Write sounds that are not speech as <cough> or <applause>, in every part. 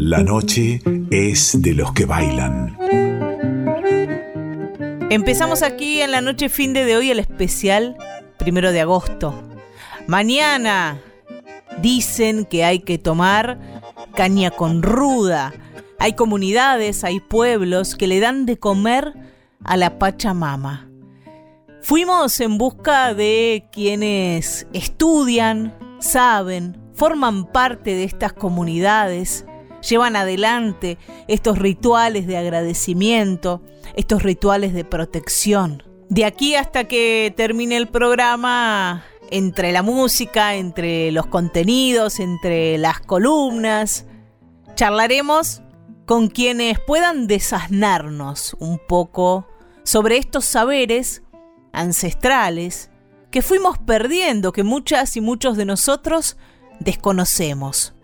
La noche es de los que bailan. Empezamos aquí en la noche fin de hoy el especial primero de agosto. Mañana dicen que hay que tomar caña con ruda. Hay comunidades, hay pueblos que le dan de comer a la Pachamama. Fuimos en busca de quienes estudian, saben, forman parte de estas comunidades, llevan adelante estos rituales de agradecimiento, estos rituales de protección. De aquí hasta que termine el programa, entre la música, entre los contenidos, entre las columnas, charlaremos con quienes puedan desasnarnos un poco sobre estos saberes ancestrales que fuimos perdiendo, que muchas y muchos de nosotros desconocemos.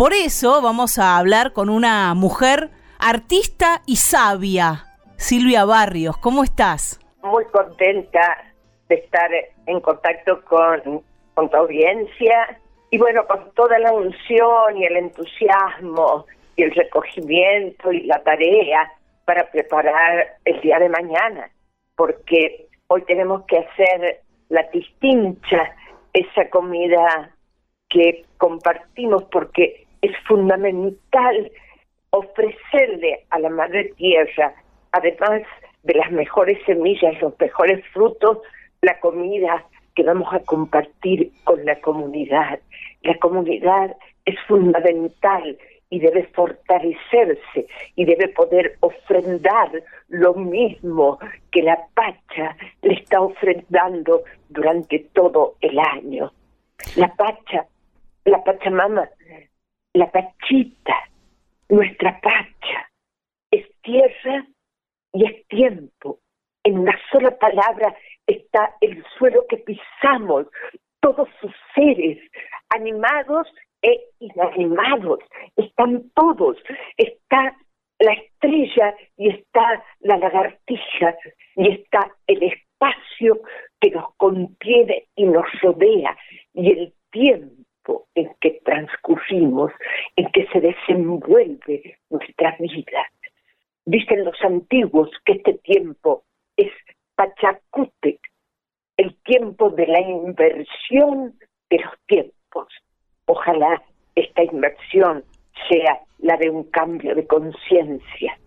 Por eso vamos a hablar con una mujer artista y sabia, Silvia Barrios. ¿Cómo estás? Muy contenta de estar en contacto con, con tu audiencia y bueno, con toda la unción y el entusiasmo y el recogimiento y la tarea para preparar el día de mañana, porque hoy tenemos que hacer la distincha, esa comida que compartimos porque es fundamental ofrecerle a la madre tierra, además de las mejores semillas, los mejores frutos, la comida que vamos a compartir con la comunidad. La comunidad es fundamental y debe fortalecerse y debe poder ofrendar lo mismo que la Pacha le está ofrendando durante todo el año. La Pacha, la Pachamama, la Pachita, nuestra Pacha, es tierra y es tiempo. En una sola palabra está el suelo que pisamos, todos sus seres, animados e inanimados, están todos, está la estrella y está la lagartija y está el espacio que nos contiene y nos rodea. Y el tiempo en que transcurrimos, en que se desenvuelve nuestra vida. Dicen los antiguos que este tiempo es Pachacútec, el tiempo de la inversión de los tiempos. Ojalá esta inversión sea la de un cambio de conciencia.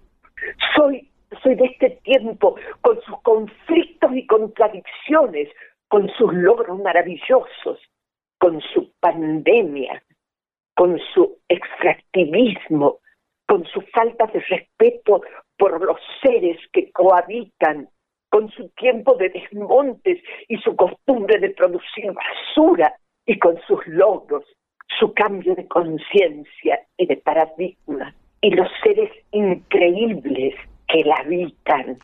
Soy, soy de este tiempo con sus conflictos y contradicciones, con sus logros maravillosos, con su pandemia, con su extractivismo, con su falta de respeto por los seres que cohabitan, con su tiempo de desmontes y su costumbre de producir basura y con sus logros su cambio de conciencia y de paradigma y los seres increíbles que la habitan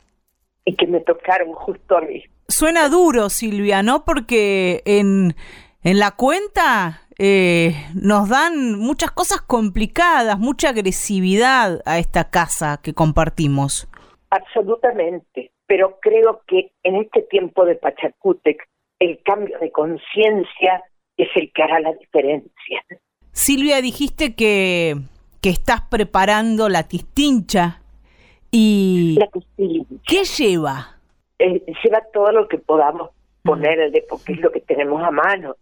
y que me tocaron justo a mí. Suena duro, Silvia, ¿no? Porque en, en la cuenta eh, nos dan muchas cosas complicadas, mucha agresividad a esta casa que compartimos. Absolutamente, pero creo que en este tiempo de Pachacútec el cambio de conciencia es el que hará la diferencia. Silvia, dijiste que, que estás preparando la tistincha y... La tistincha. ¿Qué lleva? Eh, lleva todo lo que podamos ponerle, porque es lo que tenemos a mano.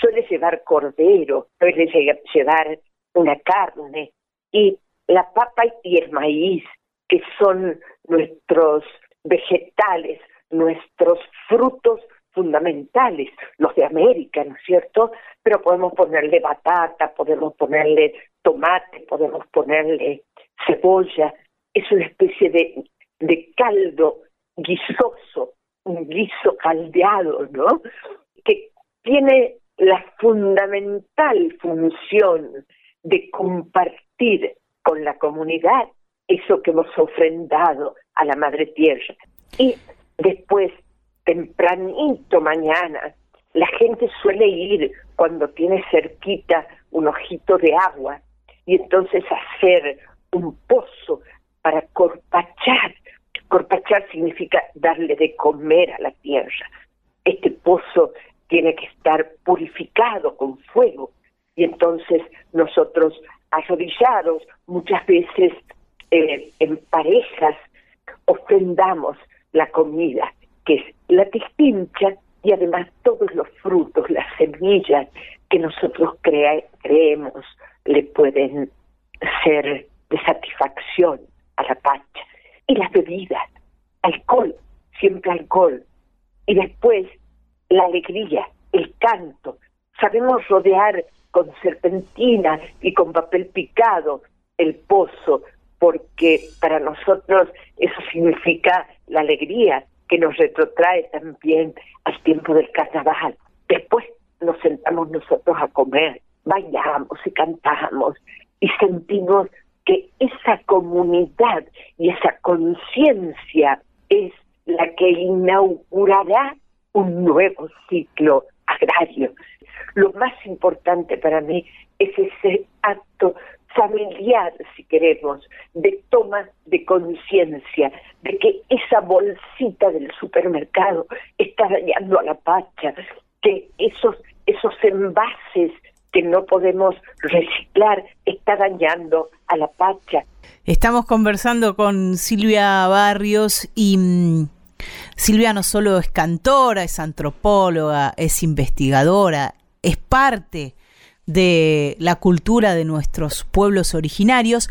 Suele llevar cordero, suele llevar una carne y la papa y el maíz, que son nuestros vegetales, nuestros frutos fundamentales, los de América, ¿no es cierto? Pero podemos ponerle batata, podemos ponerle tomate, podemos ponerle cebolla. Es una especie de, de caldo guisoso, un guiso caldeado, ¿no? Que tiene la fundamental función de compartir con la comunidad eso que hemos ofrendado a la Madre Tierra. Y después tempranito mañana, la gente suele ir cuando tiene cerquita un ojito de agua y entonces hacer un pozo para corpachar. Corpachar significa darle de comer a la tierra. Este pozo tiene que estar purificado con fuego y entonces nosotros arrodillados, muchas veces eh, en parejas, ofrendamos la comida, que es la distincha y además todos los frutos, las semillas que nosotros creemos le pueden ser de satisfacción a la pacha. Y las bebidas, alcohol, siempre alcohol. Y después la alegría, el canto. Sabemos rodear con serpentina y con papel picado el pozo, porque para nosotros eso significa la alegría que nos retrotrae también al tiempo del carnaval. Después nos sentamos nosotros a comer, bailamos y cantamos y sentimos que esa comunidad y esa conciencia es la que inaugurará un nuevo ciclo agrario. Lo más importante para mí es ese acto familiar, si queremos, de toma de conciencia de que esa bolsita del supermercado está dañando a la pacha, que esos, esos envases que no podemos reciclar está dañando a la pacha. Estamos conversando con Silvia Barrios y mm, Silvia no solo es cantora, es antropóloga, es investigadora, es parte de la cultura de nuestros pueblos originarios.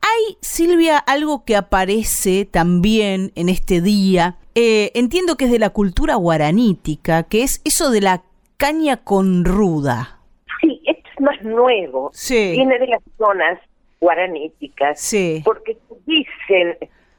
Hay, Silvia, algo que aparece también en este día. Eh, entiendo que es de la cultura guaranítica, que es eso de la caña con ruda. Esto es más nuevo. Sí. Viene de las zonas guaraníticas. Sí. Porque dicen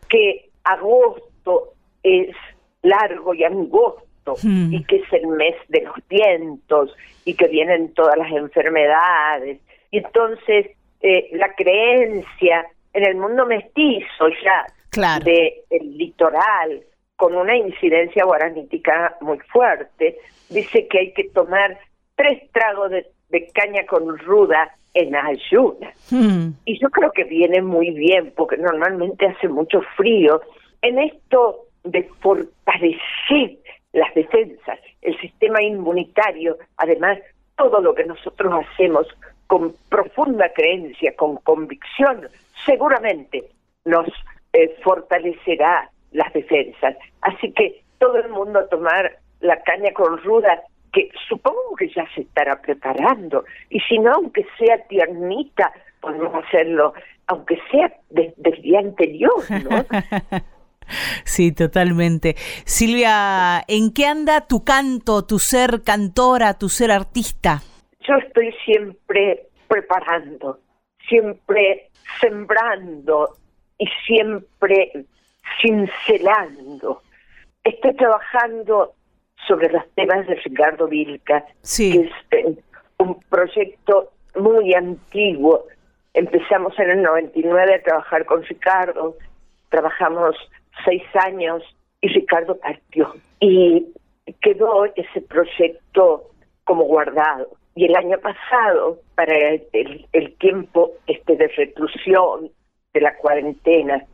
que agosto es largo y angosto hmm. y que es el mes de los vientos y que vienen todas las enfermedades. Y entonces eh, la creencia en el mundo mestizo ya del litoral, con una incidencia guaranítica muy fuerte, dice que hay que tomar tres tragos de, caña con ruda en ayunas. Hmm. Y yo creo que viene muy bien, porque normalmente hace mucho frío. En esto de fortalecer las defensas, el sistema inmunitario, además todo lo que nosotros hacemos con profunda creencia, con convicción, seguramente nos eh, fortalecerá las defensas. Así que todo el mundo a tomar la caña con ruda, que supongo que ya se estará preparando, y si no, aunque sea tiernita, podemos hacerlo, aunque sea desde el día anterior, ¿no? <laughs> Sí, totalmente. Silvia, ¿en qué anda tu canto, tu ser cantora, tu ser artista? Yo estoy siempre preparando, siempre sembrando y siempre cincelando. Estoy trabajando sobre los temas de Ricardo Vilca, que es eh, un proyecto muy antiguo. Empezamos en el 99 a trabajar con Ricardo, trabajamos seis años y Ricardo partió. Y quedó ese proyecto como guardado. Y el año pasado, para el, el tiempo este de reclusión, de la cuarentena,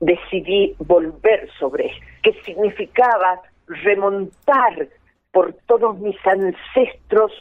decidí volver sobre qué significaba remontar por todos mis ancestros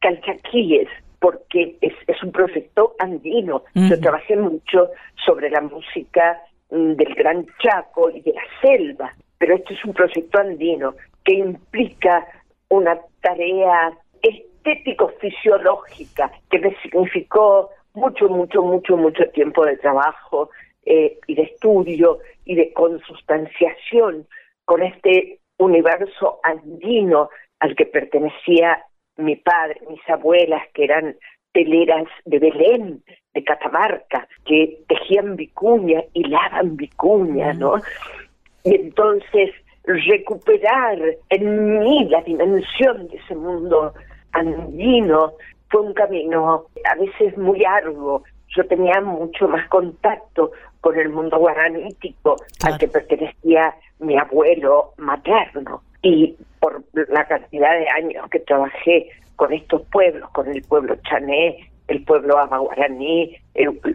calchaquíes, porque es, es un proyecto andino. Yo trabajé mucho sobre la música Mm, del Gran Chaco y de la selva, pero esto es un proyecto andino que implica una tarea estético-fisiológica que me significó mucho, mucho, mucho, mucho tiempo de trabajo eh, y de estudio y de consustanciación con este universo andino al que pertenecía mi padre, mis abuelas, que eran teleras de Belén, de Catamarca, que tejían vicuña, hilaban vicuña, ¿no? Y entonces recuperar en mí la dimensión de ese mundo andino fue un camino a veces muy arduo. Yo tenía mucho más contacto con el mundo guaranítico al que pertenecía mi abuelo materno. Y por la cantidad de años que trabajé con estos pueblos, con el pueblo chané, el pueblo amaguaraní,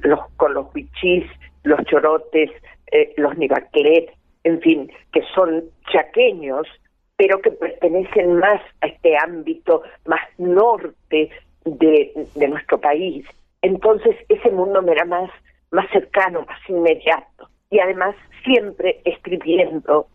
los, con los huichís, los chorotes, eh, los nivaclet, en fin, que son chaqueños, pero que pertenecen más a este ámbito más norte de, de nuestro país. Entonces ese mundo me era más, más cercano, más inmediato. Y además siempre escribiendo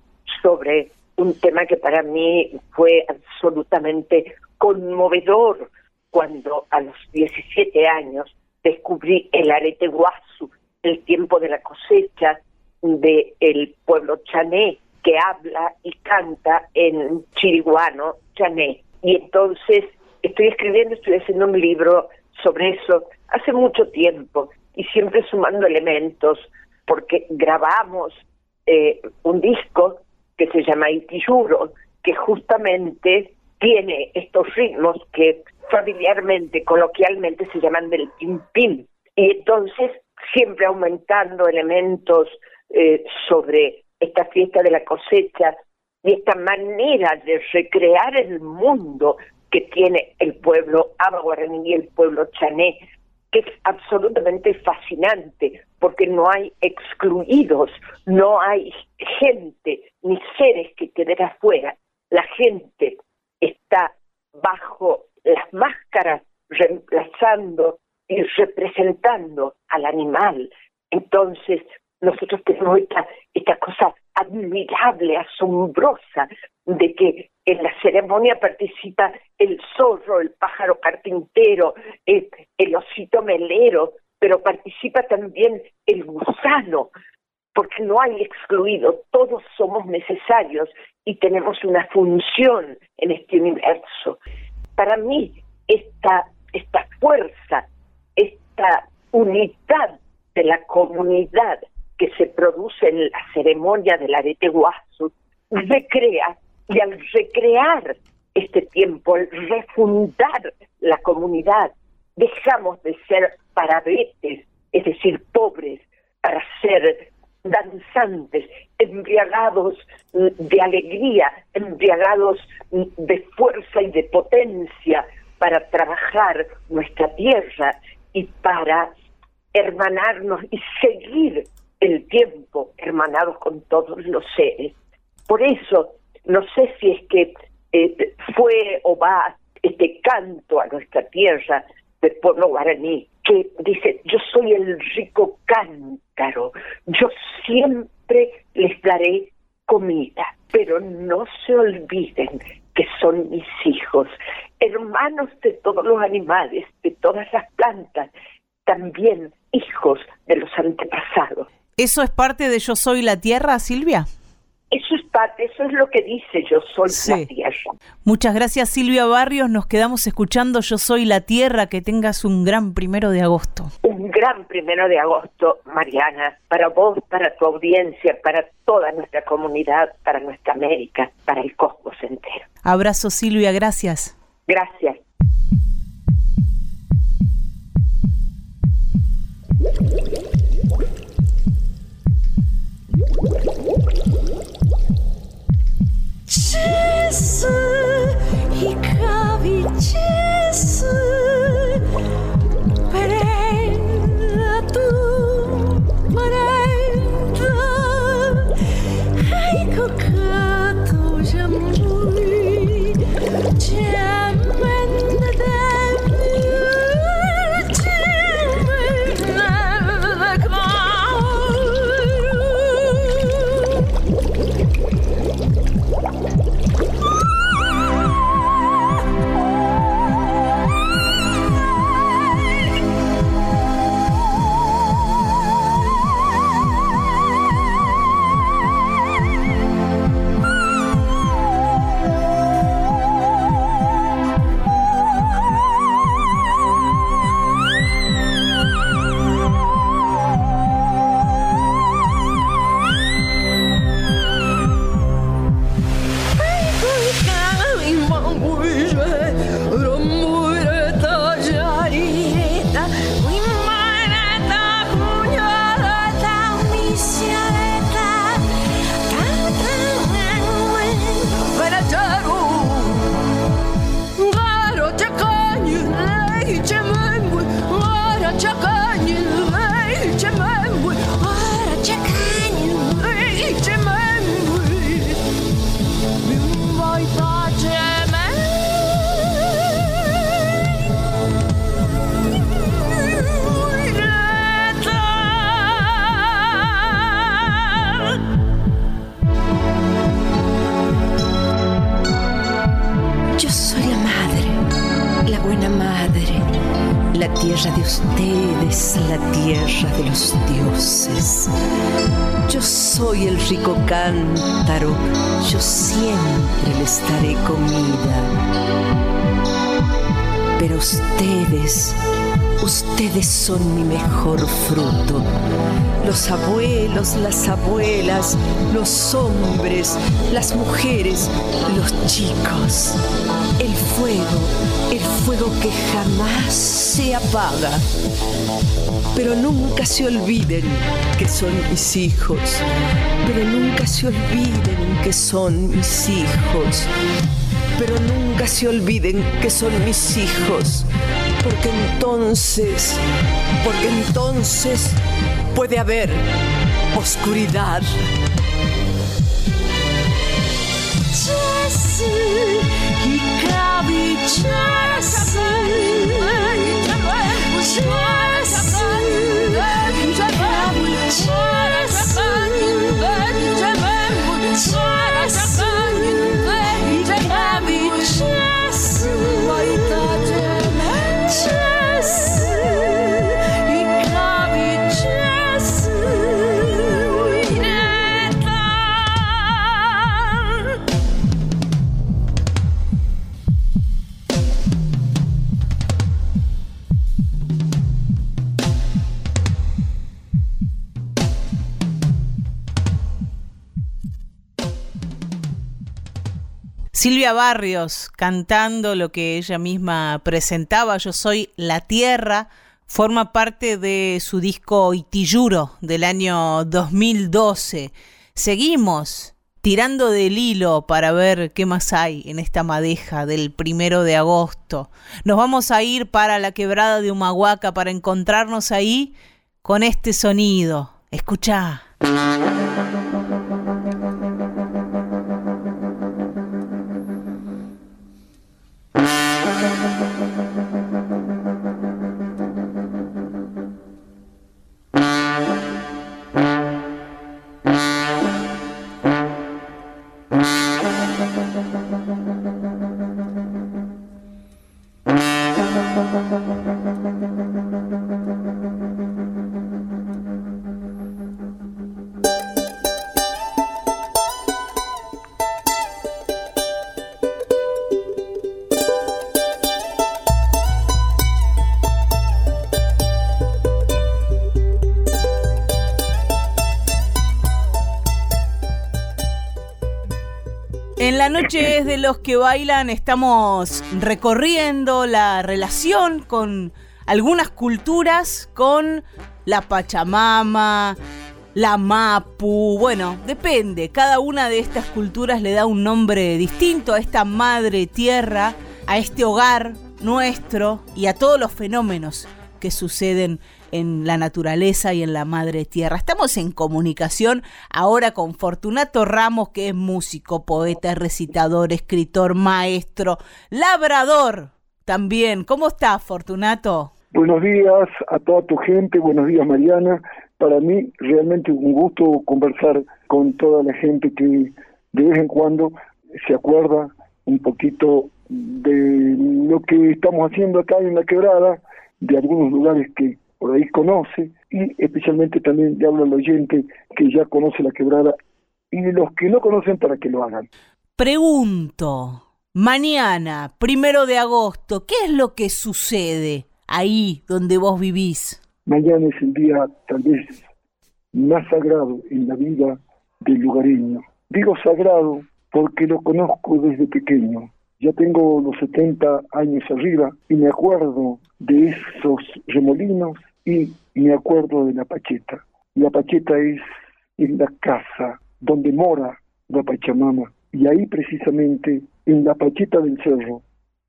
sobre un tema que para mí fue absolutamente conmovedor cuando a los 17 años descubrí el arete guasu, el tiempo de la cosecha del el pueblo chané, que habla y canta en chiriguano chané. Y entonces estoy escribiendo, estoy haciendo un libro sobre eso hace mucho tiempo y siempre sumando elementos, porque grabamos eh, un disco que se llama Itiyuro, que justamente tiene estos ritmos que familiarmente, coloquialmente se llaman del pim Y entonces, siempre aumentando elementos eh, sobre esta fiesta de la cosecha y esta manera de recrear el mundo que tiene el pueblo abaguaraní y el pueblo chané, es absolutamente fascinante, porque no hay excluidos, no hay gente ni seres que queden afuera. La gente está bajo las máscaras reemplazando y representando al animal. Entonces, nosotros tenemos esta, esta cosa admirable, asombrosa, de que en la ceremonia participa el zorro, el pájaro carpintero, el, el osito melero, pero participa también el gusano, porque no hay excluido, todos somos necesarios y tenemos una función en este universo. Para mí, esta, esta fuerza, esta unidad de la comunidad que se produce en la ceremonia del arete guasu, recrea, y al recrear este tiempo, al refundar la comunidad, dejamos de ser parabetes, es decir, pobres, para ser danzantes, embriagados de alegría, embriagados de fuerza y de potencia para trabajar nuestra tierra y para hermanarnos y seguir el tiempo hermanados con todos los seres. Por eso, no sé si es que eh, fue o va este canto a nuestra tierra del pueblo guaraní, que dice, yo soy el rico cántaro, yo siempre les daré comida, pero no se olviden que son mis hijos, hermanos de todos los animales, de todas las plantas, también hijos de los antepasados. ¿Eso es parte de Yo Soy la Tierra, Silvia? Eso es parte, eso es lo que dice Yo Soy la Tierra. Muchas gracias Silvia Barrios, nos quedamos escuchando Yo Soy la Tierra, que tengas un gran primero de agosto. Un gran primero de agosto, Mariana, para vos, para tu audiencia, para toda nuestra comunidad, para nuestra América, para el cosmos entero. Abrazo Silvia, gracias. Gracias. De los dioses. Yo soy el rico cántaro, yo siempre les daré comida. Pero ustedes, ustedes son mi mejor fruto. Los abuelos, las abuelas, los hombres, las mujeres, los chicos. El fuego, el fuego que jamás se apaga. Pero nunca se olviden que son mis hijos. Pero nunca se olviden que son mis hijos. Pero nunca se olviden que son mis hijos. Porque entonces, porque entonces puede haber oscuridad. i Silvia Barrios cantando lo que ella misma presentaba, Yo soy la tierra, forma parte de su disco Itiyuro del año 2012. Seguimos tirando del hilo para ver qué más hay en esta madeja del primero de agosto. Nos vamos a ir para la quebrada de Humahuaca para encontrarnos ahí con este sonido. Escucha. Los que bailan, estamos recorriendo la relación con algunas culturas, con la Pachamama, la Mapu, bueno, depende, cada una de estas culturas le da un nombre distinto a esta madre tierra, a este hogar nuestro y a todos los fenómenos que suceden en la naturaleza y en la madre tierra. Estamos en comunicación ahora con Fortunato Ramos, que es músico, poeta, recitador, escritor, maestro, labrador también. ¿Cómo estás, Fortunato? Buenos días a toda tu gente, buenos días Mariana. Para mí realmente un gusto conversar con toda la gente que de vez en cuando se acuerda un poquito de lo que estamos haciendo acá en la quebrada, de algunos lugares que por ahí conoce y especialmente también le hablo al oyente que ya conoce la quebrada y los que no conocen para que lo hagan. Pregunto, mañana, primero de agosto, ¿qué es lo que sucede ahí donde vos vivís? Mañana es el día tal vez más sagrado en la vida del lugareño. Digo sagrado porque lo conozco desde pequeño. Ya tengo los 70 años arriba y me acuerdo de esos remolinos y me acuerdo de la Pacheta. La Pacheta es en la casa donde mora la Pachamama y ahí precisamente en la Pacheta del cerro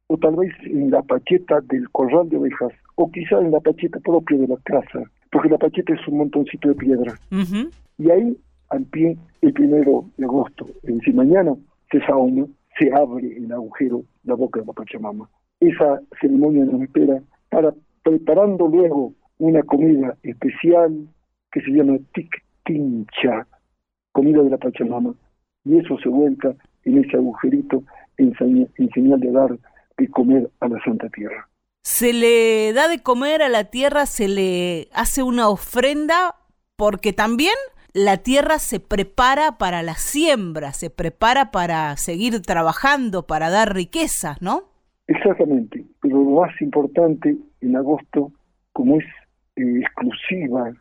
o tal vez en la Pacheta del corral de ovejas o quizá en la Pacheta propia de la casa porque la Pacheta es un montoncito de piedra. Ujú. Y ahí, al pie, el primero de agosto, es decir, mañana, se sauma, se abre el agujero, la boca de la Pachamama. Esa ceremonia nos espera para preparando luego una comida especial que se llama tic-tincha, comida de la Pachamama. Y eso se vuelca en ese agujerito en, en señal de dar de comer a la Santa Tierra. se le da de comer a la tierra, se le hace una ofrenda, porque también la tierra se prepara para la siembra, se prepara para seguir trabajando, para dar riquezas, ¿no? Exactamente, más importante en agosto, como es eh, exclusiva,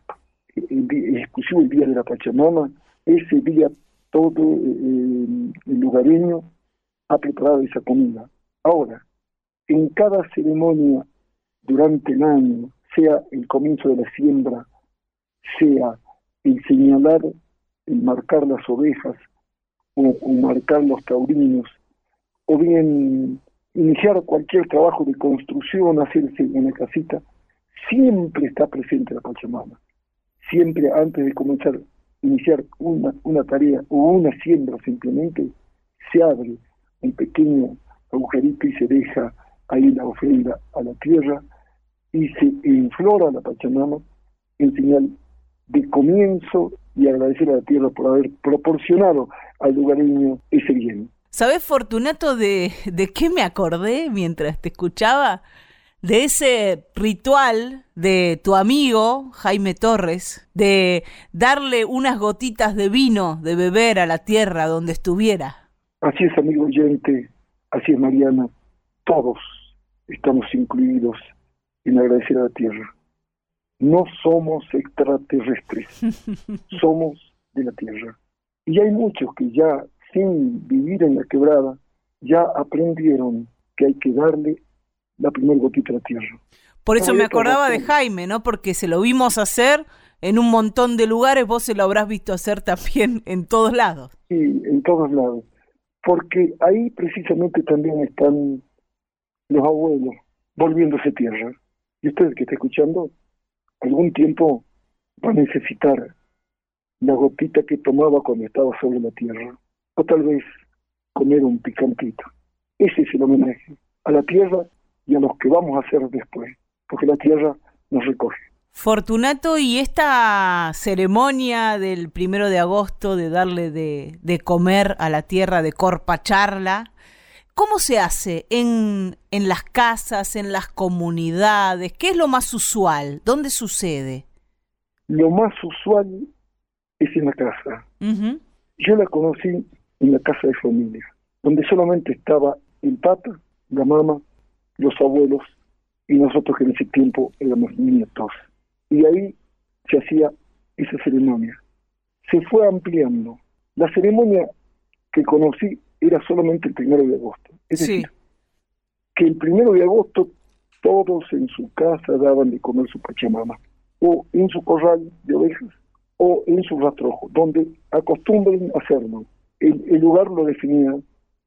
exclusivo el día de la Pachamama, ese día todo eh, el lugareño ha preparado esa comida. Ahora, en cada ceremonia durante el año, sea el comienzo de la siembra, sea el señalar, el marcar las ovejas, o, marcar los taurinos, o bien iniciar cualquier trabajo de construcción, hacerse una casita, siempre está presente la Pachamama. Siempre antes de comenzar, iniciar una, tarea o una siembra simplemente, se abre un pequeño agujerito y se deja ahí la ofrenda a la tierra y se inflora la Pachamama en señal de comienzo y agradecer a la tierra por haber proporcionado al lugareño ese bien. ¿Sabes, Fortunato, de, de qué me acordé mientras te escuchaba? De ese ritual de tu amigo Jaime Torres, de darle unas gotitas de vino de beber a la tierra donde estuviera. Así es, amigo oyente, así es, Mariana. Todos estamos incluidos en agradecer a la tierra. No somos extraterrestres, <laughs> somos de la tierra. Y hay muchos que ya, sin vivir en la quebrada, ya aprendieron que hay que darle la primera gotita a la tierra. Por eso me acordaba de Jaime, ¿no? Porque se lo vimos hacer en un montón de lugares, vos se lo habrás visto hacer también <laughs> en todos lados. Sí, en todos lados. Porque ahí precisamente también están los abuelos volviéndose tierra. Y usted que está escuchando, algún tiempo va a necesitar la gotita que tomaba cuando estaba sobre la tierra. O tal vez comer un picantito. Ese es el homenaje a la tierra y a los que vamos a hacer después, porque la tierra nos recoge. Fortunato, y esta ceremonia del primero de agosto de darle de, de comer a la tierra, de corpacharla, ¿Cómo se hace en, en las casas, en las comunidades? ¿Qué es lo más usual? ¿Dónde sucede? Lo más usual es en la casa. Yo la conocí en la casa de familia, donde solamente estaba el papá, la mamá, los abuelos y nosotros que en ese tiempo éramos nietos. Y ahí se hacía esa ceremonia. Se fue ampliando. La ceremonia que conocí era solamente el primero de agosto. Es decir, que el primero de agosto todos en su casa daban de comer su pachamama, o en su corral de ovejas, o en su rastrojo, donde acostumbren hacerlo. El, el lugar lo definía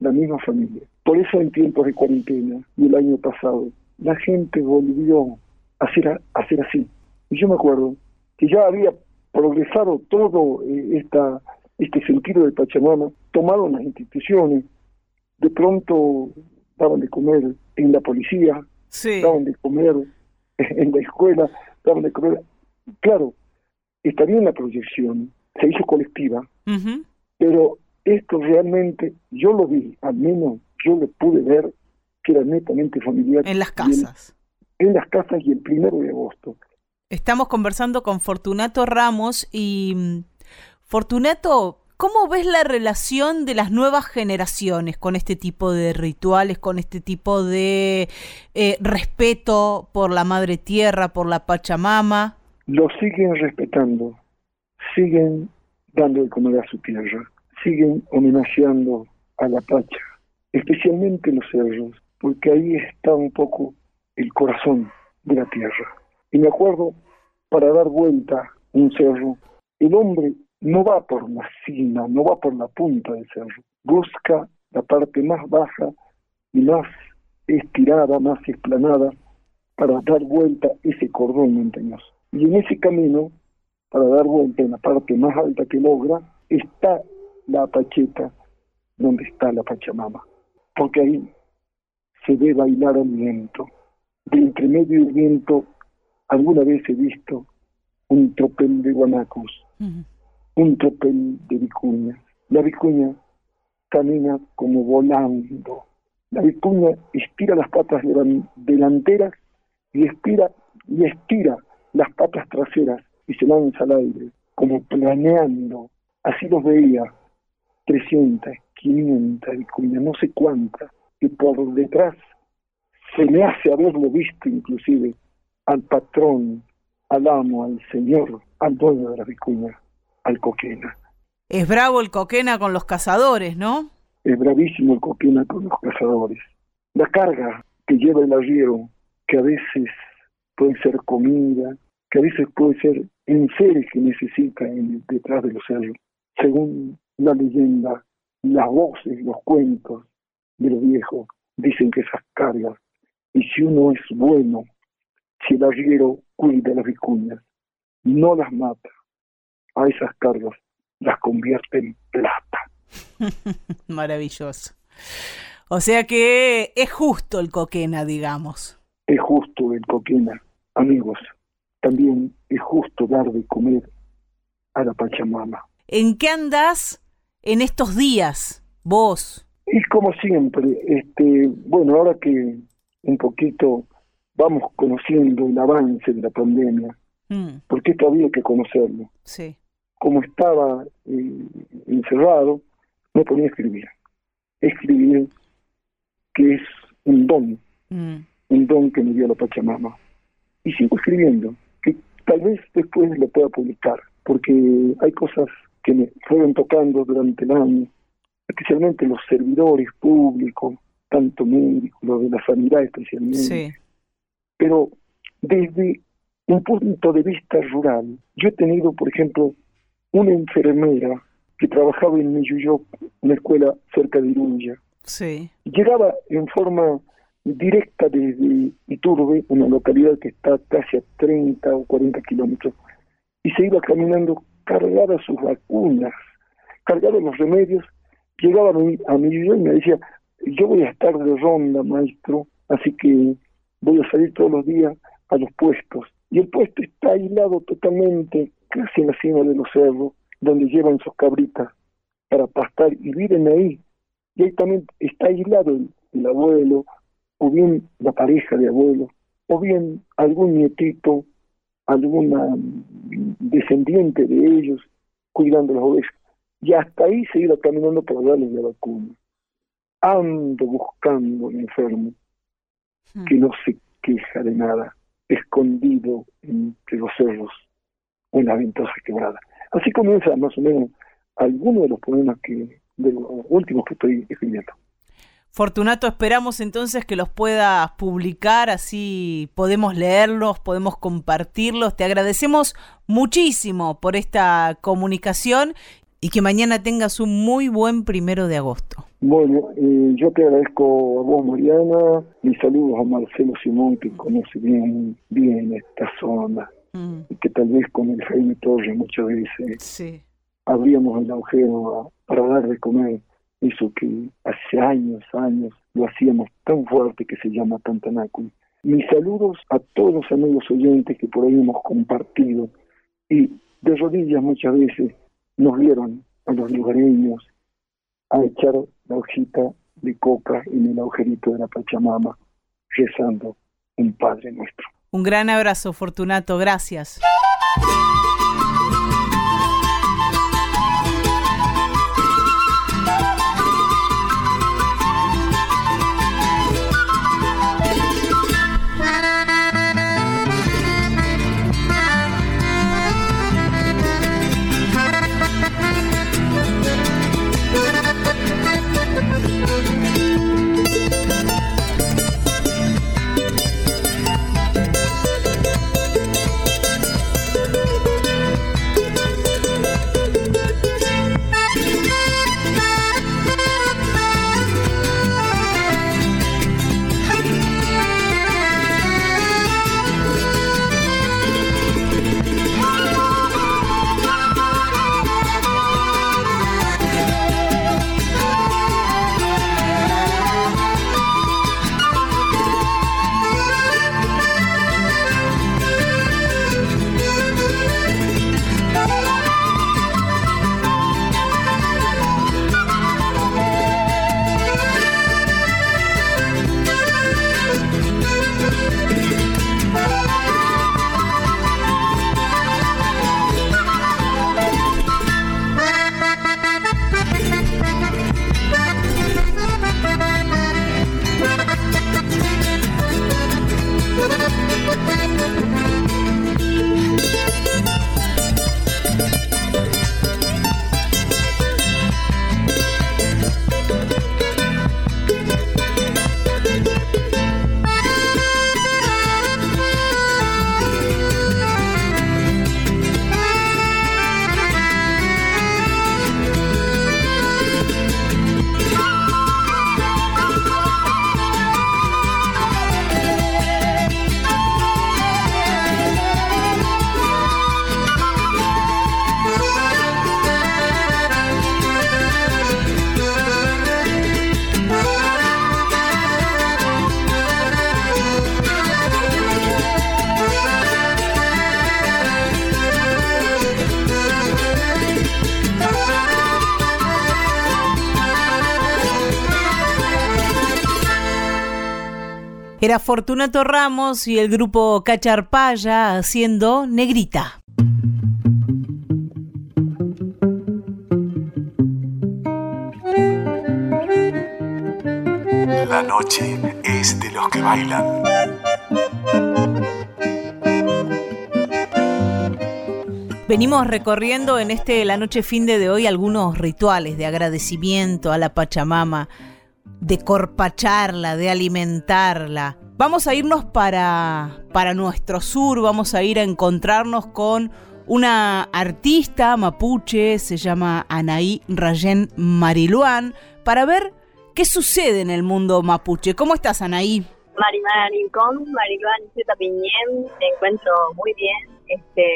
la misma familia. Por eso en tiempos de cuarentena y el año pasado, la gente volvió a hacer, a hacer así. Y yo me acuerdo que ya había progresado todo eh, esta este sentido de Pachamama, tomado en las instituciones, de pronto daban de comer en la policía, daban de comer en la escuela, daban de comer. Claro, estaría en la proyección, se hizo colectiva, pero esto realmente yo lo vi, al menos yo lo pude ver que era netamente familiar. En las casas. en las casas y el primero de agosto. Estamos conversando con Fortunato Ramos y mm, Fortunato, ¿cómo ves la relación de las nuevas generaciones con este tipo de rituales, con este tipo de eh, respeto por la madre tierra, por la Pachamama? Lo siguen respetando, siguen dando de comer a su tierra, siguen homenajeando a la Pacha, especialmente los cerros, porque ahí está un poco el corazón de la tierra. Y me acuerdo, para dar vuelta un cerro, el hombre no va por la cima, no va por la punta del cerro, busca la parte más baja y más estirada, más explanada, para dar vuelta ese cordón montañoso. Y en ese camino, para dar vuelta en la parte más alta que logra, está la Pacheta, donde está la Pachamama. Porque ahí se ve bailar al viento. De entre medio del viento, alguna vez he visto un tropel de guanacos un tropel de vicuña. La vicuña camina como volando. La vicuña estira las patas delanteras y estira, y estira las patas traseras y se lanza al aire, como planeando. Así los veía, 300, 500 vicuñas, no sé cuántas, y por detrás se me hace haberlo visto inclusive al patrón, al amo, al señor, al dueño de la vicuña, al coquena. Es bravo el coquena con los cazadores, ¿no? Es bravísimo el coquena con los cazadores. La carga que lleva el arriero, que a veces puede ser comida, que a veces puede ser enseres que necesita en, detrás de los cerros, según la leyenda, las voces, los cuentos de los viejos, dicen que esas cargas, y si uno es bueno, si el arriero cuida las vicuñas, no las mata, a esas cargas las convierte en plata. <laughs> Maravilloso. O sea que es justo el coquena, digamos. Es justo el coquena, amigos. También es justo dar de comer a la Pachamama. ¿En qué andás en estos días, vos? Y como siempre, este, bueno, ahora que un poquito vamos conociendo el avance de la pandemia, Mm, porque esto había que conocerlo. sí. Como estaba eh, encerrado, me ponía a escribir. Escribir, que es un don, Mm, un don que me dio la Pachamama. Y sigo escribiendo, que tal vez después lo pueda publicar, porque hay cosas que me fueron tocando durante el año, especialmente los servidores públicos, tanto médicos, los de la sanidad especialmente, sí. pero desde un punto de vista rural, yo he tenido, por ejemplo, una enfermera que trabajaba en Miyuyop, una escuela cerca de Iruya, Sí. llegaba en forma directa desde Iturbe, una localidad que está casi a 30 o 40 kilómetros, y se iba caminando cargada sus vacunas, cargada los remedios, llegaba a mi, a mi y me decía, yo voy a estar de ronda, maestro, así que voy a salir todos los días a los puestos. Y el puesto está aislado totalmente, casi en la cima de los cerros, donde llevan sus cabritas para pastar y viven ahí. Y ahí también está aislado el abuelo, o bien la pareja de abuelo, o bien algún nietito, alguna mm, descendiente de ellos, cuidando las ovejas. Y hasta ahí se iba caminando para darles la vacuna. Ando buscando un enfermo Mm. que no se queja de nada, escondido entre los cerros o en la ventosa quebrada. Así comienza más o menos algunos de los poemas que, de los últimos que estoy escribiendo. Fortunato, esperamos entonces que los puedas publicar, así podemos leerlos, podemos compartirlos. Te agradecemos muchísimo por esta comunicación y que mañana tengas un muy buen primero de agosto. Bueno, eh, yo te agradezco a vos, Mariana, mis saludos a Marcelo Simón, que conoce bien, bien esta zona, Mm, y que tal vez con el Jaime Torres muchas veces sí. abríamos el agujero a- para dar de comer eso que hace años, años lo hacíamos tan fuerte que se llama Tantanácul. Mis saludos a todos los amigos oyentes que por ahí hemos compartido y de rodillas muchas veces nos vieron a los lugareños a echar la hojita de coca en el agujerito de la Pachamama rezando un Padre Nuestro. Un gran abrazo, Fortunato. Gracias. Era Fortunato Ramos y el grupo Cacharpaya haciendo Negrita. La noche es de los que bailan. Venimos recorriendo en este La Noche Fin de hoy algunos rituales de agradecimiento a la Pachamama, de corpacharla, de alimentarla. Vamos a irnos para, para nuestro sur, vamos a ir a encontrarnos con una artista mapuche, se llama Anaí Rayen Mariluán, para ver qué sucede en el mundo mapuche. ¿Cómo estás, Anaí? Mari Rincón, Mariluán Z Piñén, me encuentro muy bien este,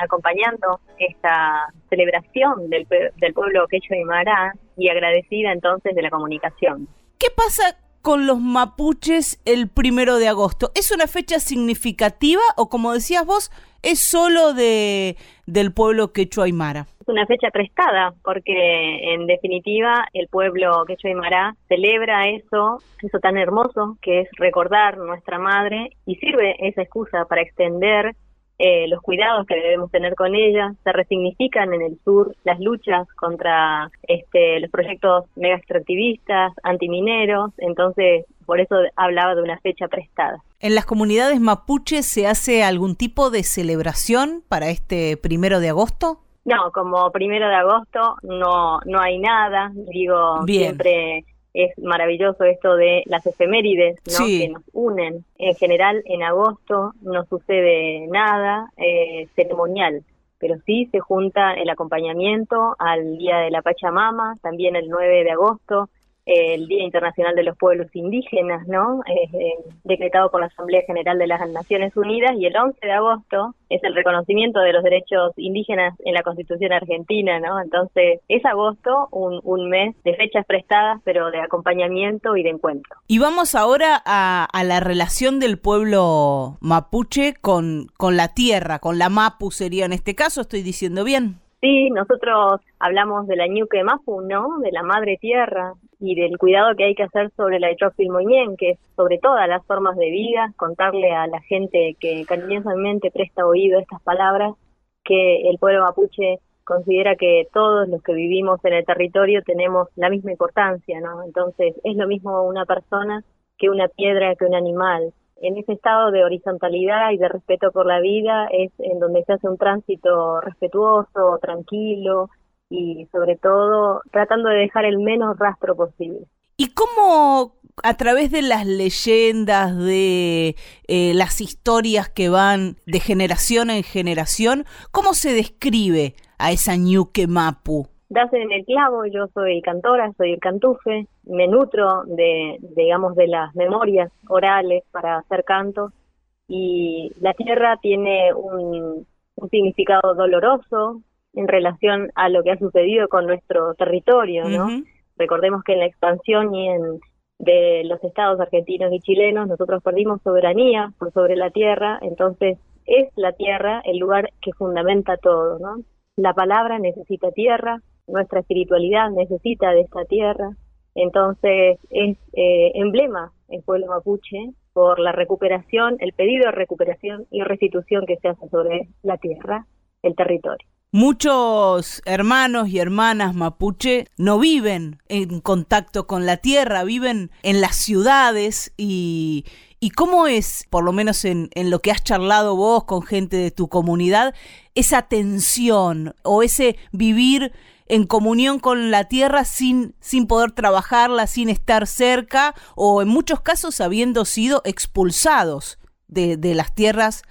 acompañando esta celebración del, del pueblo quechua y mará y agradecida entonces de la comunicación. ¿Qué pasa con los mapuches el primero de agosto? ¿Es una fecha significativa o como decías vos, es solo de, del pueblo quechua aymara? Es una fecha prestada porque en definitiva el pueblo quechua aymara celebra eso, eso tan hermoso que es recordar nuestra madre y sirve esa excusa para extender eh, los cuidados que debemos tener con ella, se resignifican en el sur las luchas contra este, los proyectos mega extractivistas, antimineros, entonces por eso hablaba de una fecha prestada. ¿En las comunidades mapuches se hace algún tipo de celebración para este primero de agosto? No, como primero de agosto no, no hay nada, digo, siempre es maravilloso esto de las efemérides ¿no? que nos unen. En general, en agosto no sucede nada eh, ceremonial, pero sí se junta el acompañamiento al Día de la Pachamama, también el 9 de agosto, el Día Internacional de los Pueblos Indígenas, ¿no? Eh, decretado por la Asamblea General de las Naciones Unidas y el 11 de agosto es el reconocimiento de los derechos indígenas en la Constitución argentina, ¿no? Entonces es agosto un, un mes de fechas prestadas, pero de acompañamiento y de encuentro. Y vamos ahora a, a la relación del pueblo mapuche con, con la tierra, con la mapu sería en este caso, estoy diciendo bien. Sí, nosotros hablamos de la ñuque mapu, ¿no? De la madre tierra y del cuidado que hay que hacer sobre la moñén, que es sobre todas las formas de vida, contarle a la gente que cariñosamente presta oído a estas palabras, que el pueblo mapuche considera que todos los que vivimos en el territorio tenemos la misma importancia, ¿no? Entonces, es lo mismo una persona que una piedra, que un animal, en ese estado de horizontalidad y de respeto por la vida es en donde se hace un tránsito respetuoso, tranquilo y sobre todo tratando de dejar el menos rastro posible. ¿Y cómo a través de las leyendas, de eh, las historias que van de generación en generación, cómo se describe a esa Ñuque Mapu? das en el clavo, yo soy cantora, soy el cantufe, me nutro de, digamos, de las memorias orales para hacer canto y la tierra tiene un, significado doloroso en relación a lo que ha sucedido con nuestro territorio, ¿no? Recordemos que en la expansión y en de los estados argentinos y chilenos nosotros perdimos soberanía por sobre la tierra, entonces es la tierra el lugar que fundamenta todo, ¿no? La palabra necesita tierra, nuestra espiritualidad necesita de esta tierra, entonces es eh, emblema el pueblo mapuche por la recuperación, el pedido de recuperación y restitución que se hace sobre la tierra, el territorio. Muchos hermanos y hermanas mapuche no viven en contacto con la tierra, viven en las ciudades y, ¿Y cómo es, por lo menos en, en, lo que has charlado vos con gente de tu comunidad, esa tensión o ese vivir en comunión con la tierra sin, sin poder trabajarla, sin estar cerca o en muchos casos habiendo sido expulsados de, de las tierras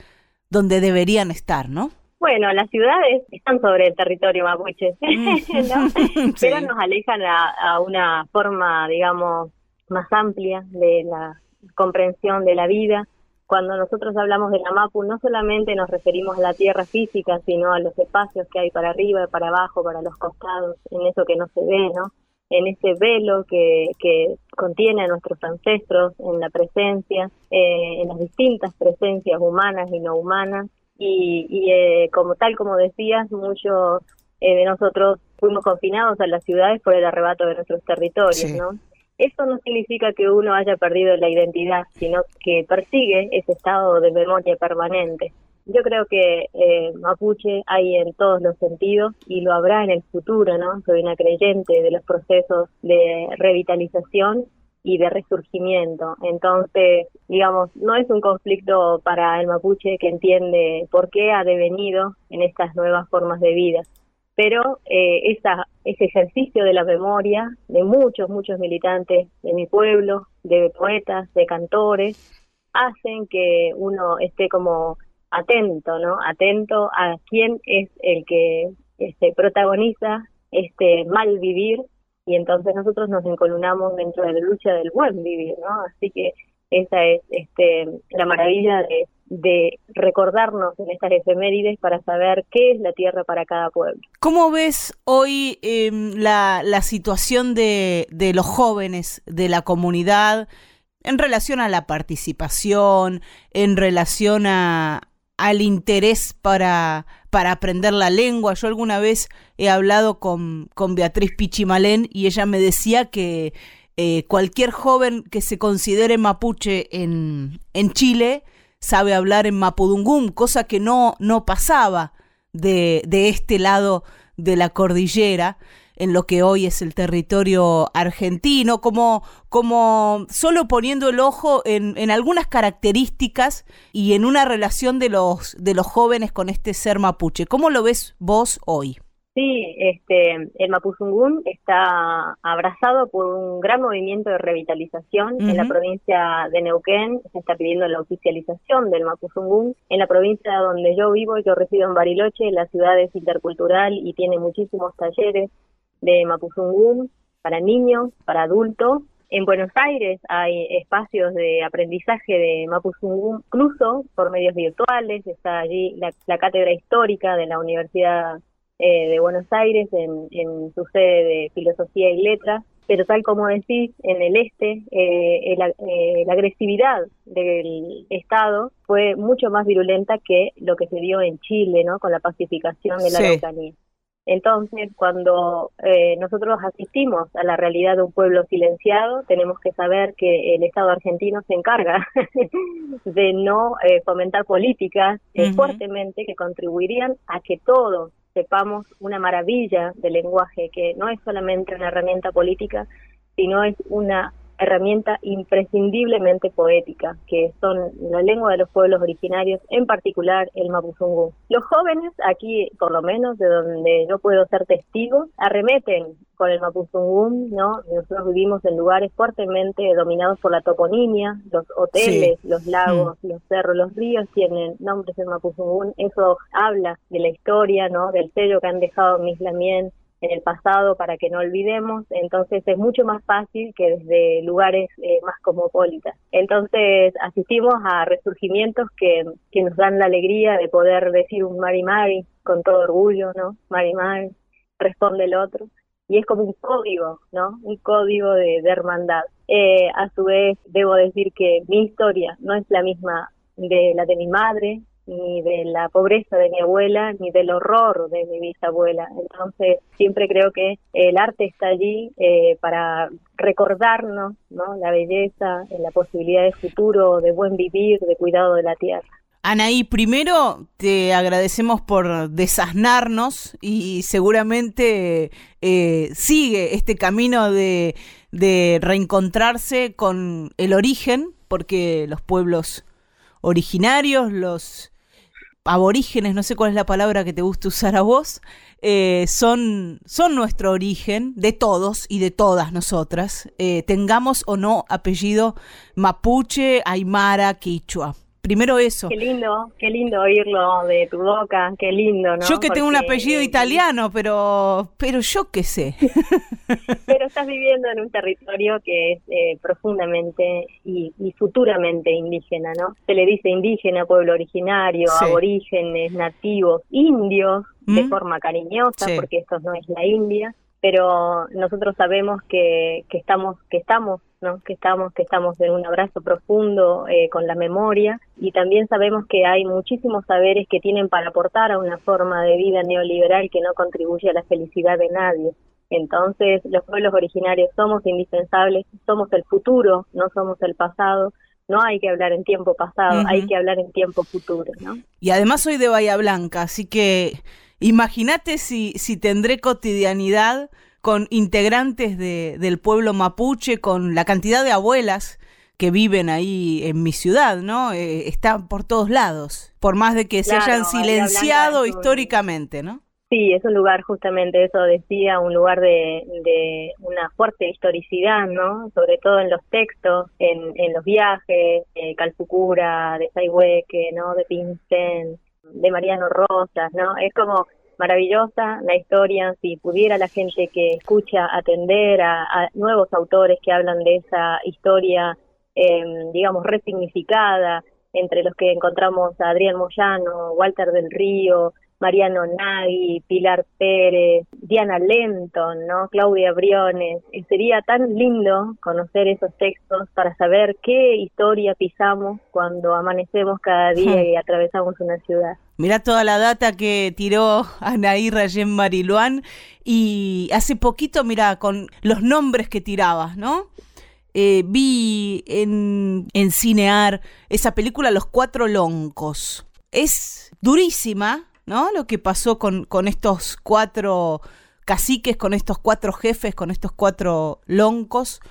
donde deberían estar, ¿no? Bueno, las ciudades están sobre el territorio mapuche, <laughs> <laughs> pero nos alejan a, a una forma, digamos, más amplia de la comprensión de la vida cuando nosotros hablamos de la MAPU, no solamente nos referimos a la tierra física, sino a los espacios que hay para arriba, para abajo, para los costados, en eso que no se ve, ¿no? En ese velo que, que contiene a nuestros ancestros, en la presencia, eh, en las distintas presencias humanas y no humanas. Y, y eh, como tal, como decías, muchos eh, de nosotros fuimos confinados a las ciudades por el arrebato de nuestros territorios, ¿no? Eso no significa que uno haya perdido la identidad, sino que persigue ese estado de memoria permanente. Yo creo que eh, Mapuche hay en todos los sentidos y lo habrá en el futuro, ¿no? Soy una creyente de los procesos de revitalización y de resurgimiento. Entonces, digamos, no es un conflicto para el mapuche que entiende por qué ha devenido en estas nuevas formas de vida. Pero eh, esa, ese ejercicio de la memoria de muchos, muchos militantes de mi pueblo, de poetas, de cantores, hacen que uno esté como atento, ¿no? Atento a quién es el que este, protagoniza este mal vivir y entonces nosotros nos encolumnamos dentro de la lucha del buen vivir, ¿no? Así que esa es este, la maravilla de, recordarnos en estas efemérides para saber qué es la tierra para cada pueblo. ¿Cómo ves hoy eh, la, la situación de, de los jóvenes de la comunidad en relación a la participación, en relación a, al interés para, para aprender la lengua. Yo alguna vez he hablado con, con Beatriz Pichimalén y ella me decía que eh, cualquier joven que se considere mapuche en, en Chile sabe hablar en mapudungún, cosa que no, no pasaba de, de este lado de la cordillera en lo que hoy es el territorio argentino, como, como solo poniendo el ojo en, en, algunas características y en una relación de los, de los jóvenes con este ser mapuche. ¿Cómo lo ves vos hoy? Sí, este, el Mapuzungún está abrazado por un gran movimiento de revitalización. Uh -huh. En la provincia de Neuquén se está pidiendo la oficialización del Mapuzungún. En la provincia donde yo vivo, yo resido en Bariloche, la ciudad es intercultural y tiene muchísimos talleres de Mapuzungún para niños, para adultos. En Buenos Aires hay espacios de aprendizaje de Mapuzungún, incluso por medios virtuales. Está allí la, la cátedra histórica de la Universidad eh, de Buenos Aires en, en, su sede de Filosofía y Letras, pero tal como decís, en el este eh, la, eh, la, agresividad del Estado fue mucho más virulenta que lo que se dio en Chile, ¿no? Con la pacificación de la sí. Araucanía. Entonces, cuando eh, nosotros asistimos a la realidad de un pueblo silenciado, tenemos que saber que el Estado argentino se encarga <laughs> de no eh, fomentar políticas eh, uh -huh. fuertemente que contribuirían a que todos sepamos una maravilla del lenguaje, que no es solamente una herramienta política, sino es una herramienta imprescindiblemente poética, que son la lengua de los pueblos originarios, en particular el mapuzungún. Los jóvenes, aquí por lo menos de donde yo puedo ser testigo, arremeten con el mapuzungún, ¿no? Nosotros vivimos en lugares fuertemente dominados por la toponimia, los hoteles, sí. los lagos, mm. los cerros, los ríos tienen nombres en mapuzungún, eso habla de la historia, ¿no? Del sello que han dejado mis lamien en el pasado para que no olvidemos, entonces es mucho más fácil que desde lugares eh, más cosmopolitas. Entonces asistimos a resurgimientos que, que nos dan la alegría de poder decir un Mari Mari con todo orgullo, ¿no? Mari Mari, responde el otro. Y es como un código, ¿no? Un código de, de hermandad. Eh, a su vez, debo decir que mi historia no es la misma de la de mi madre, ni de la pobreza de mi abuela, ni del horror de mi bisabuela. Entonces, siempre creo que el arte está allí eh, para recordarnos ¿no? la belleza, la posibilidad de futuro, de buen vivir, de cuidado de la tierra. Anaí, primero te agradecemos por desasnarnos y seguramente eh, sigue este camino de, de reencontrarse con el origen, porque los pueblos originarios, los aborígenes, no sé cuál es la palabra que te gusta usar a vos, eh, son, son nuestro origen de todos y de todas nosotras, eh, tengamos o no apellido mapuche, aymara, quichua. Primero eso. Qué lindo, qué lindo oírlo de tu boca, qué lindo, ¿no? Yo que Porque... tengo un apellido italiano, pero pero yo qué sé. <laughs> pero estás viviendo en un territorio que es eh, profundamente y, y, futuramente indígena, ¿no? Se le dice indígena, pueblo originario, sí. aborígenes, nativos, indios, ¿Mm? de forma cariñosa, sí. porque esto no es la India pero nosotros sabemos que, que estamos que estamos ¿no? que estamos que estamos en un abrazo profundo eh, con la memoria y también sabemos que hay muchísimos saberes que tienen para aportar a una forma de vida neoliberal que no contribuye a la felicidad de nadie Entonces, los pueblos originarios somos indispensables, somos el futuro, no somos el pasado. No hay que hablar en tiempo pasado, hay que hablar en tiempo futuro, ¿no? Y además soy de Bahía Blanca, así que imagínate si, si tendré cotidianidad con integrantes de, del pueblo mapuche, con la cantidad de abuelas que viven ahí en mi ciudad, ¿no? Eh, están por todos lados, por más de que se hayan silenciado históricamente, ¿no? Sí, es un lugar justamente, eso decía, un lugar de, de una fuerte historicidad, ¿no? Sobre todo en los textos, en, en los viajes, de Calfucura, de Saihueque, ¿no? De Pincén, de Mariano Rosas, ¿no? Es como maravillosa la historia, si pudiera la gente que escucha atender a, a nuevos autores que hablan de esa historia, eh, digamos, resignificada, entre los que encontramos a Adrián Moyano, Walter del Río, Mariano Nagui, Pilar Pérez, Diana Lenton, ¿no? Claudia Briones. Y sería tan lindo conocer esos textos para saber qué historia pisamos cuando amanecemos cada día <laughs> y atravesamos una ciudad. Mirá toda la data que tiró Anaí Rayén Mariluán y hace poquito, mira, con los nombres que tirabas, ¿no? Eh, vi en, en Cinear esa película Los Cuatro Loncos. Es durísima, ¿no? Lo que pasó con, con estos cuatro caciques, con estos cuatro jefes, con estos cuatro loncos.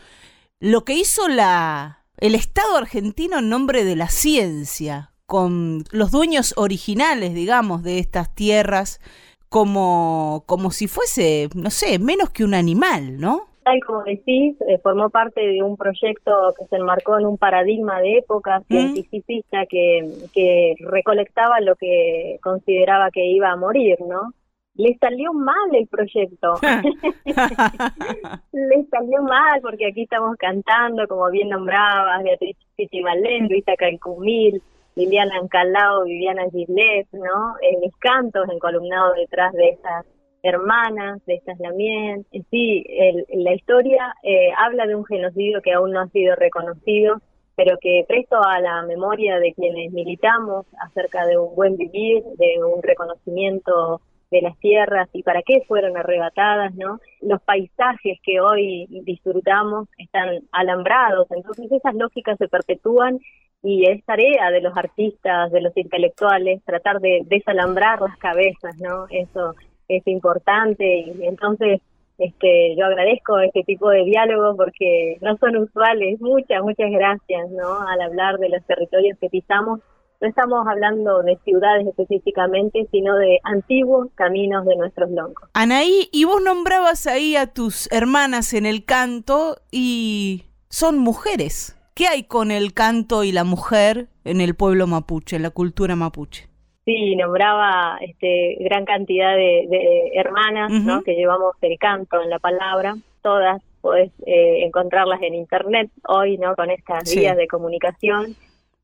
Lo que hizo la, el Estado argentino en nombre de la ciencia, con los dueños originales, digamos, de estas tierras, como, como si fuese, no sé, menos que un animal, ¿no? Tal como decís, eh, formó parte de un proyecto que se enmarcó en un paradigma de época cientificista que, que recolectaba lo que consideraba que iba a morir, ¿no? Le salió mal el proyecto. <laughs> Le salió mal porque aquí estamos cantando, como bien nombrabas, Beatriz Pitimalén, Luisa Calcumil, Liliana Ancalao, Viviana Gilet, ¿no? En mis cantos, encolumnados detrás de estas hermanas, de estas Lamien. En Sí, el- la historia eh, habla de un genocidio que aún no ha sido reconocido, pero que presto a la memoria de quienes militamos acerca de un buen vivir, de un reconocimiento de las tierras y para qué fueron arrebatadas, ¿no? Los paisajes que hoy disfrutamos están alambrados, entonces esas lógicas se perpetúan y es tarea de los artistas, de los intelectuales, tratar de desalambrar las cabezas, ¿no? Eso es importante y entonces este yo agradezco este tipo de diálogos porque no son usuales. Muchas, muchas gracias, ¿no? Al hablar de los territorios que pisamos, no estamos hablando de ciudades específicamente, sino de antiguos caminos de nuestros loncos. Anaí, y vos nombrabas ahí a tus hermanas en el canto y son mujeres. ¿Qué hay con el canto y la mujer en el pueblo mapuche, en la cultura mapuche? Sí, nombraba este, gran cantidad de, de hermanas ¿no? Que llevamos el canto en la palabra. Todas podés eh, encontrarlas en internet hoy, ¿no? Con estas Sí. vías de comunicación.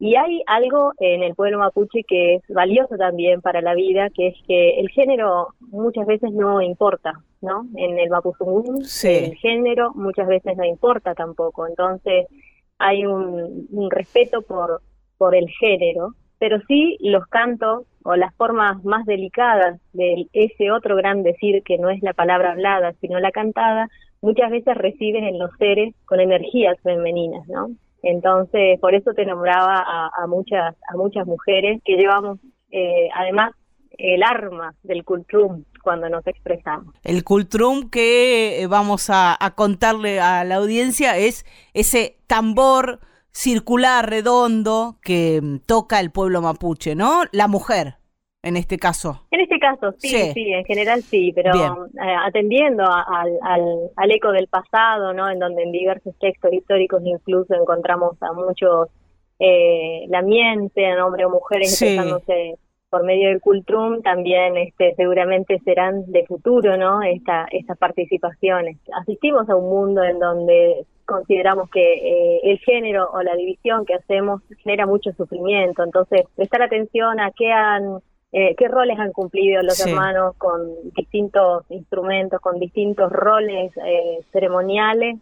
Y hay algo en el pueblo mapuche que es valioso también para la vida, que es que el género muchas veces no importa, ¿no? En el mapuzungún Sí. el género muchas veces no importa tampoco. Entonces hay un, un respeto por, por el género, pero sí los cantos o las formas más delicadas de ese otro gran decir que no es la palabra hablada, sino la cantada, muchas veces reciben en los seres con energías femeninas, ¿no? Entonces, por eso te nombraba a, muchas a muchas mujeres que llevamos eh, además el arma del cultrum cuando nos expresamos. El cultrum que eh, vamos a contarle a la audiencia es ese tambor circular, redondo, que mm, toca el pueblo mapuche, ¿no? La mujer, en este caso. En este caso, sí, Sí. sí, en general sí, pero Bien. eh, atendiendo a- al, al, al eco del pasado, ¿no? En donde en diversos textos históricos incluso encontramos a muchos eh, lamientes, sean hombres o mujeres, Sí. expresándose por medio del cultrum, también este, seguramente serán de futuro, ¿no? Esta, estas participaciones. Asistimos a un mundo en donde consideramos que eh, el género o la división que hacemos genera mucho sufrimiento, entonces prestar atención a qué han eh, qué roles han cumplido los Sí. hermanos con distintos instrumentos, con distintos roles eh, ceremoniales,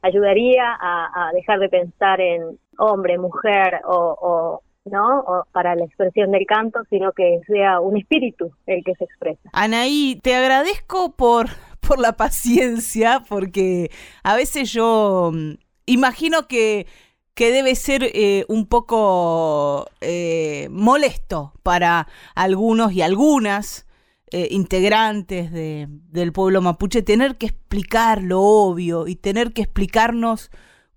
ayudaría a, a dejar de pensar en hombre, mujer o, o no o para la expresión del canto, sino que sea un espíritu el que se expresa. Anaí, te agradezco por, por la paciencia, porque a veces yo mm, imagino que, que debe ser eh, un poco eh, molesto para algunos y algunas eh, integrantes de, del pueblo mapuche tener que explicar lo obvio y tener que explicarnos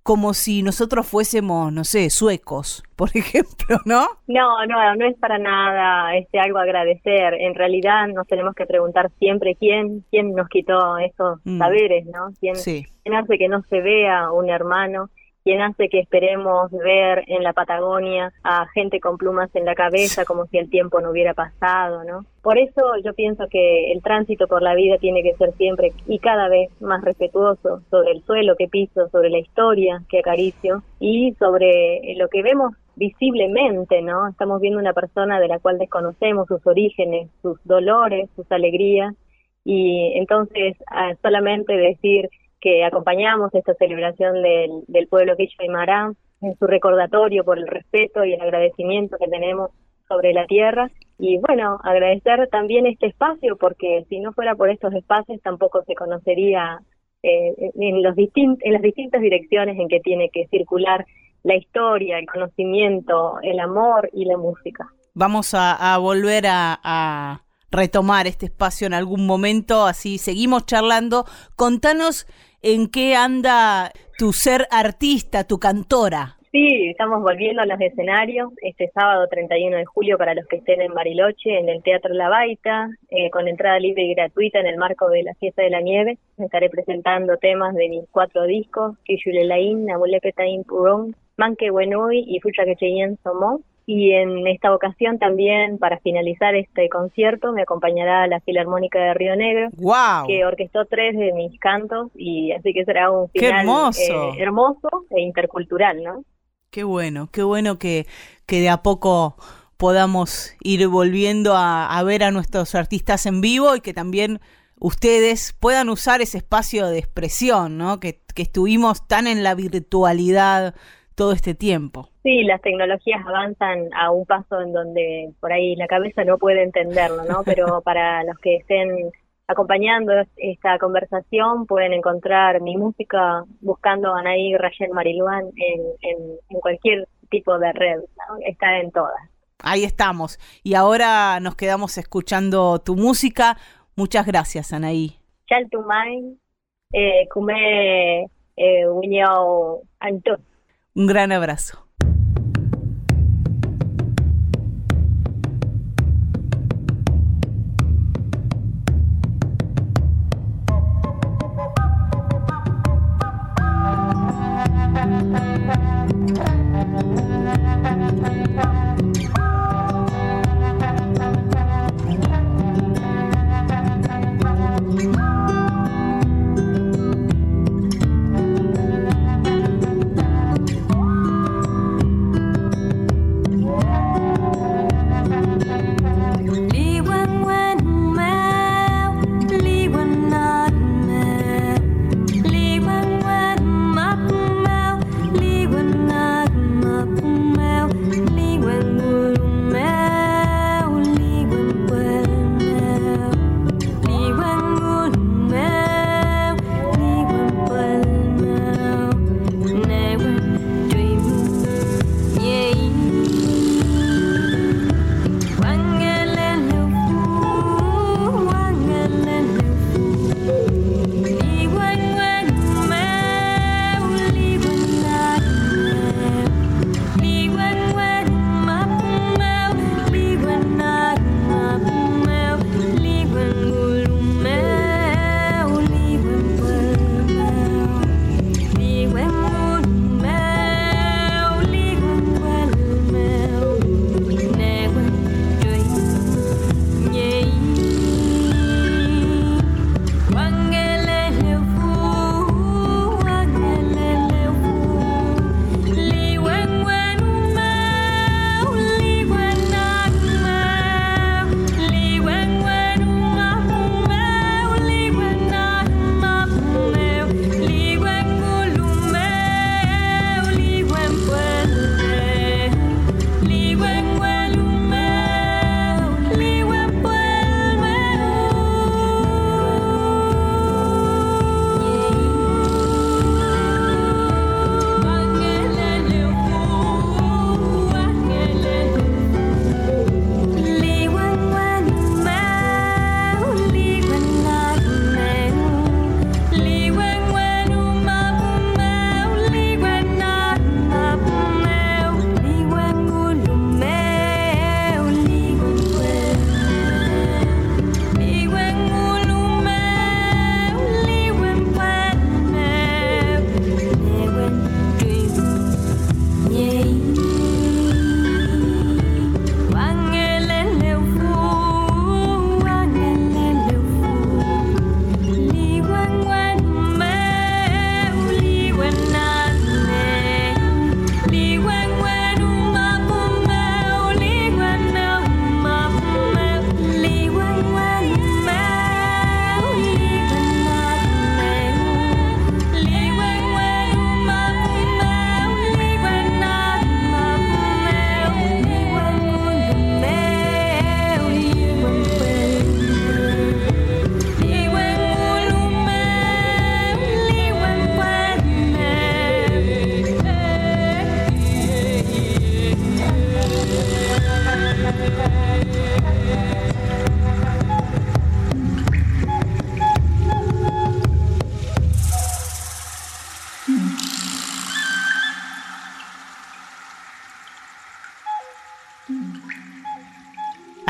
como si nosotros fuésemos, no sé, suecos, <laughs> por ejemplo, ¿no? No, no, no es para nada este algo agradecer. En realidad nos tenemos que preguntar siempre quién, quién nos quitó esos Mm. saberes, ¿no? ¿Quién, Sí. quién hace que no se vea un hermano? ¿Quién hace que esperemos ver en la Patagonia a gente con plumas en la cabeza como si el tiempo no hubiera pasado, ¿no? Por eso yo pienso que el tránsito por la vida tiene que ser siempre y cada vez más respetuoso sobre el suelo que piso, sobre la historia que acaricio y sobre lo que vemos visiblemente, ¿no? Estamos viendo una persona de la cual desconocemos sus orígenes, sus dolores, sus alegrías y entonces ah, solamente decir que acompañamos esta celebración del, del pueblo Quichua Aymara en su recordatorio por el respeto y el agradecimiento que tenemos sobre la tierra y bueno, agradecer también este espacio porque si no fuera por estos espacios tampoco se conocería eh, en, los en las distintas direcciones en que tiene que circular la historia, el conocimiento, el amor y la música. Vamos a, volver a retomar este espacio en algún momento, así seguimos charlando. Contanos en qué anda tu ser artista, tu cantora. Sí, estamos volviendo a los escenarios este sábado 31 de julio para los que estén en Bariloche, en el Teatro La Baita, eh, con entrada libre y gratuita en el marco de la Fiesta de la Nieve. Estaré presentando temas de mis cuatro discos, Kishulelain, Namulepetain Purón, Manque Wenui y Fucha Quecheyen Somó. Y en esta ocasión también, para finalizar este concierto, me acompañará la Filarmónica de Río Negro, ¡Wow! que orquestó tres de mis cantos y así que será un ¡Qué final hermoso! eh, hermoso e intercultural, ¿no? Qué bueno, qué bueno que, que de a poco podamos ir volviendo a, a ver a nuestros artistas en vivo y que también ustedes puedan usar ese espacio de expresión, ¿no? Que, que estuvimos tan en la virtualidad todo este tiempo. Sí, las tecnologías avanzan a un paso en donde por ahí la cabeza no puede entenderlo, ¿no? <laughs> Pero para los que estén acompañando esta conversación pueden encontrar mi música buscando a Anaí Rayel Mariluán en, en, en cualquier tipo de red, ¿no? Está en todas. Ahí estamos. Y ahora nos quedamos escuchando tu música. Muchas gracias, Anaí. Chaltumay, eh, Kume, eh, Antón. Un gran abrazo.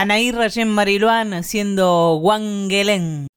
Anaí Rayen Mariluán haciendo Wangelén.